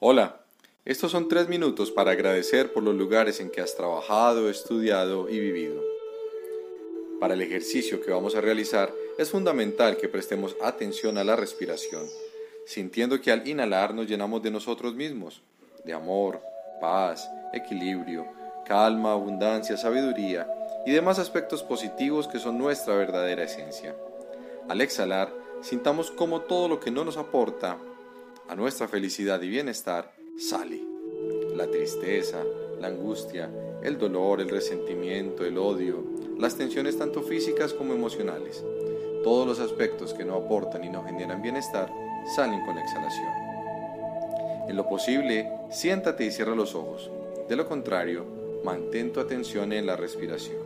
Hola, estos son tres minutos para agradecer por los lugares en que has trabajado, estudiado y vivido. Para el ejercicio que vamos a realizar es fundamental que prestemos atención a la respiración, sintiendo que al inhalar nos llenamos de nosotros mismos, de amor, paz, equilibrio, calma, abundancia, sabiduría y demás aspectos positivos que son nuestra verdadera esencia. Al exhalar, sintamos como todo lo que no nos aporta a nuestra felicidad y bienestar sale. La tristeza, la angustia, el dolor, el resentimiento, el odio, las tensiones tanto físicas como emocionales. Todos los aspectos que no aportan y no generan bienestar salen con la exhalación. En lo posible, siéntate y cierra los ojos. De lo contrario, mantén tu atención en la respiración.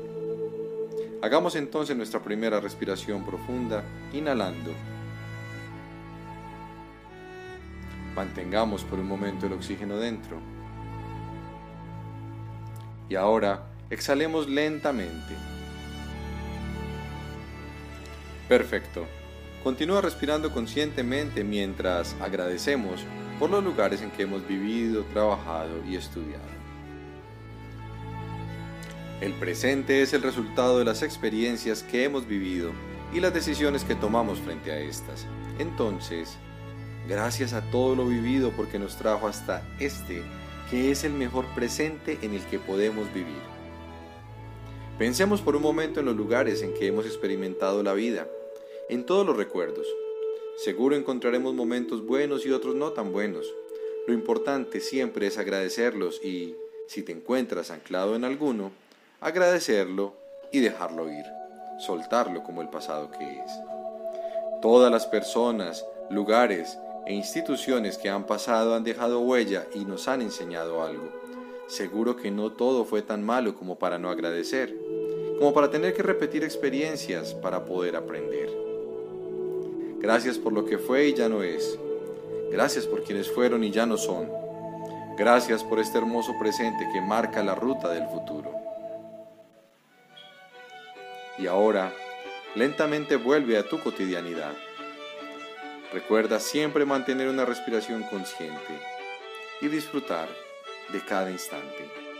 Hagamos entonces nuestra primera respiración profunda, inhalando. Mantengamos por un momento el oxígeno dentro. Y ahora exhalemos lentamente. Perfecto. Continúa respirando conscientemente mientras agradecemos por los lugares en que hemos vivido, trabajado y estudiado. El presente es el resultado de las experiencias que hemos vivido y las decisiones que tomamos frente a estas. Entonces, gracias a todo lo vivido porque nos trajo hasta este, que es el mejor presente en el que podemos vivir. Pensemos por un momento en los lugares en que hemos experimentado la vida en todos los recuerdos. Seguro encontraremos momentos buenos y otros no tan buenos. Lo importante siempre es agradecerlos y, si te encuentras anclado en alguno, agradecerlo y dejarlo ir, soltarlo como el pasado que es. Todas las personas, lugares e instituciones que han pasado han dejado huella y nos han enseñado algo. Seguro que no todo fue tan malo como para no agradecer, como para tener que repetir experiencias para poder aprender. Gracias por lo que fue y ya no es. Gracias por quienes fueron y ya no son. Gracias por este hermoso presente que marca la ruta del futuro. Y ahora, lentamente vuelve a tu cotidianidad. Recuerda siempre mantener una respiración consciente y disfrutar de cada instante.